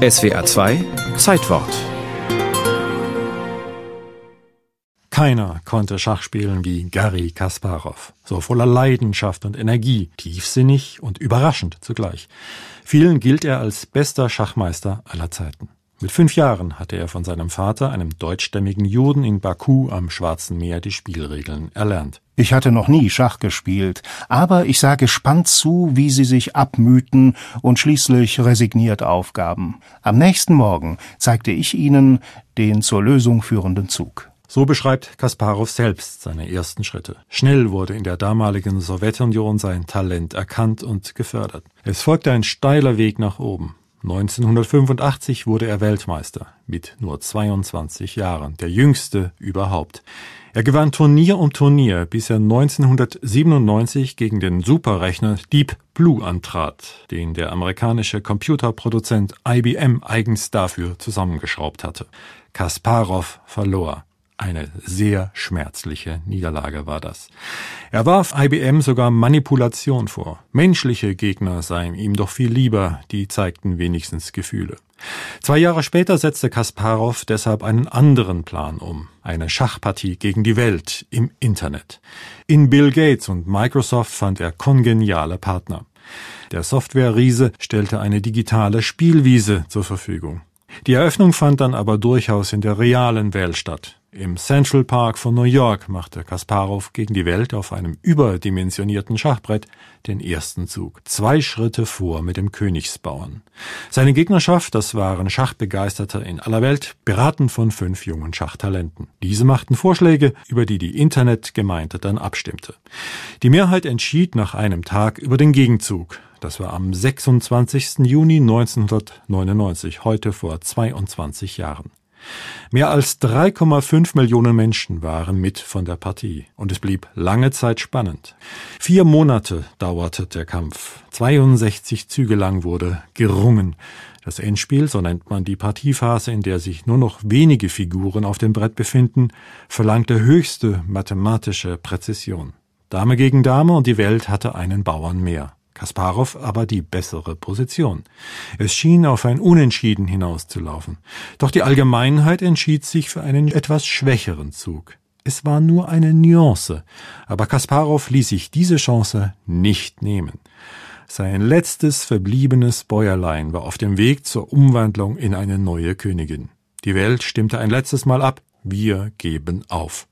SWA 2 Zeitwort Keiner konnte Schach spielen wie Garry Kasparov. So voller Leidenschaft und Energie, tiefsinnig und überraschend zugleich. Vielen gilt er als bester Schachmeister aller Zeiten. Mit fünf Jahren hatte er von seinem Vater, einem deutschstämmigen Juden in Baku am Schwarzen Meer, die Spielregeln erlernt. Ich hatte noch nie Schach gespielt, aber ich sah gespannt zu, wie sie sich abmühten und schließlich resigniert aufgaben. Am nächsten Morgen zeigte ich ihnen den zur Lösung führenden Zug. So beschreibt Kasparow selbst seine ersten Schritte. Schnell wurde in der damaligen Sowjetunion sein Talent erkannt und gefördert. Es folgte ein steiler Weg nach oben. 1985 wurde er Weltmeister mit nur 22 Jahren, der jüngste überhaupt. Er gewann Turnier um Turnier, bis er 1997 gegen den Superrechner Deep Blue antrat, den der amerikanische Computerproduzent IBM eigens dafür zusammengeschraubt hatte. Kasparov verlor. Eine sehr schmerzliche Niederlage war das. Er warf IBM sogar Manipulation vor. Menschliche Gegner seien ihm doch viel lieber, die zeigten wenigstens Gefühle. Zwei Jahre später setzte Kasparov deshalb einen anderen Plan um. Eine Schachpartie gegen die Welt im Internet. In Bill Gates und Microsoft fand er kongeniale Partner. Der Software-Riese stellte eine digitale Spielwiese zur Verfügung. Die Eröffnung fand dann aber durchaus in der realen Welt statt. Im Central Park von New York machte Kasparov gegen die Welt auf einem überdimensionierten Schachbrett den ersten Zug. Zwei Schritte vor mit dem Königsbauern. Seine Gegnerschaft, das waren Schachbegeisterte in aller Welt, beraten von fünf jungen Schachtalenten. Diese machten Vorschläge, über die die Internetgemeinde dann abstimmte. Die Mehrheit entschied nach einem Tag über den Gegenzug. Das war am 26. Juni 1999, heute vor 22 Jahren. Mehr als 3,5 Millionen Menschen waren mit von der Partie und es blieb lange Zeit spannend. Vier Monate dauerte der Kampf. 62 Züge lang wurde gerungen. Das Endspiel, so nennt man die Partiephase, in der sich nur noch wenige Figuren auf dem Brett befinden, verlangte höchste mathematische Präzision. Dame gegen Dame und die Welt hatte einen Bauern mehr. Kasparov aber die bessere Position. Es schien auf ein Unentschieden hinauszulaufen. Doch die Allgemeinheit entschied sich für einen etwas schwächeren Zug. Es war nur eine Nuance, aber Kasparov ließ sich diese Chance nicht nehmen. Sein letztes verbliebenes Bäuerlein war auf dem Weg zur Umwandlung in eine neue Königin. Die Welt stimmte ein letztes Mal ab. Wir geben auf.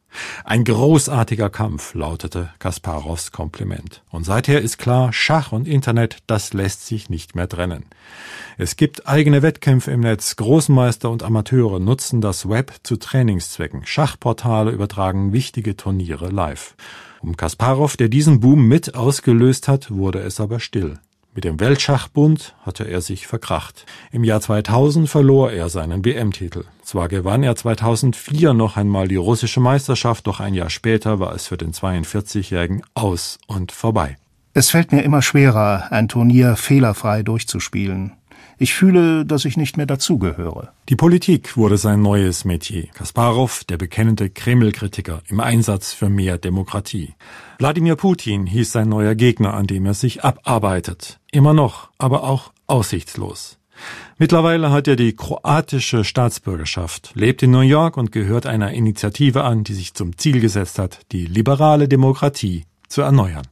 Ein großartiger Kampf, lautete Kasparows Kompliment. Und seither ist klar, Schach und Internet, das lässt sich nicht mehr trennen. Es gibt eigene Wettkämpfe im Netz, Großmeister und Amateure nutzen das Web zu Trainingszwecken, Schachportale übertragen wichtige Turniere live. Um Kasparov, der diesen Boom mit ausgelöst hat, wurde es aber still. Mit dem Weltschachbund hatte er sich verkracht. Im Jahr 2000 verlor er seinen WM-Titel. Zwar gewann er 2004 noch einmal die russische Meisterschaft, doch ein Jahr später war es für den 42-Jährigen aus und vorbei. Es fällt mir immer schwerer, ein Turnier fehlerfrei durchzuspielen. Ich fühle, dass ich nicht mehr dazugehöre. Die Politik wurde sein neues Metier. Kasparov, der bekennende Kreml-Kritiker, im Einsatz für mehr Demokratie. Wladimir Putin hieß sein neuer Gegner, an dem er sich abarbeitet. Immer noch, aber auch aussichtslos. Mittlerweile hat er die kroatische Staatsbürgerschaft, lebt in New York und gehört einer Initiative an, die sich zum Ziel gesetzt hat, die liberale Demokratie zu erneuern.